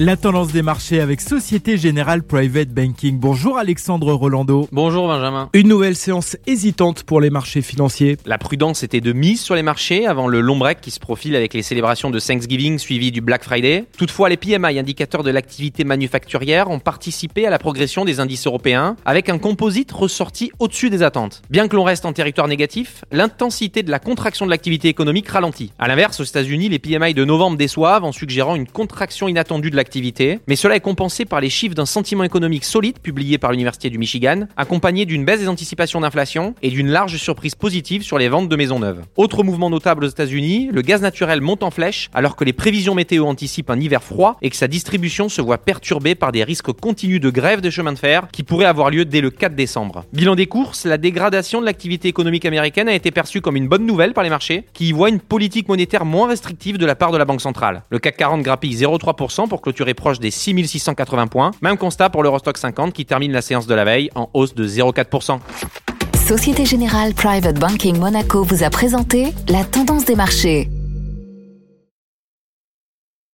La tendance des marchés avec Société Générale Private Banking. Bonjour Alexandre Rolando. Bonjour Benjamin. Une nouvelle séance hésitante pour les marchés financiers. La prudence était de mise sur les marchés avant le long break qui se profile avec les célébrations de Thanksgiving suivi du Black Friday. Toutefois, les PMI, indicateurs de l'activité manufacturière, ont participé à la progression des indices européens avec un composite ressorti au-dessus des attentes. Bien que l'on reste en territoire négatif, l'intensité de la contraction de l'activité économique ralentit. À l'inverse, aux États-Unis, les PMI de novembre déçoivent en suggérant une contraction inattendue de l'activité mais cela est compensé par les chiffres d'un sentiment économique solide publié par l'Université du Michigan, accompagné d'une baisse des anticipations d'inflation et d'une large surprise positive sur les ventes de maisons neuves. Autre mouvement notable aux États-Unis, le gaz naturel monte en flèche alors que les prévisions météo anticipent un hiver froid et que sa distribution se voit perturbée par des risques continus de grève des chemins de fer qui pourraient avoir lieu dès le 4 décembre. Bilan des courses, la dégradation de l'activité économique américaine a été perçue comme une bonne nouvelle par les marchés qui y voient une politique monétaire moins restrictive de la part de la Banque centrale. Le CAC 40 grappille 0,3% pour clôturer proche des 6680 points. Même constat pour l'Eurostock 50 qui termine la séance de la veille en hausse de 0,4%. Société Générale Private Banking Monaco vous a présenté la tendance des marchés.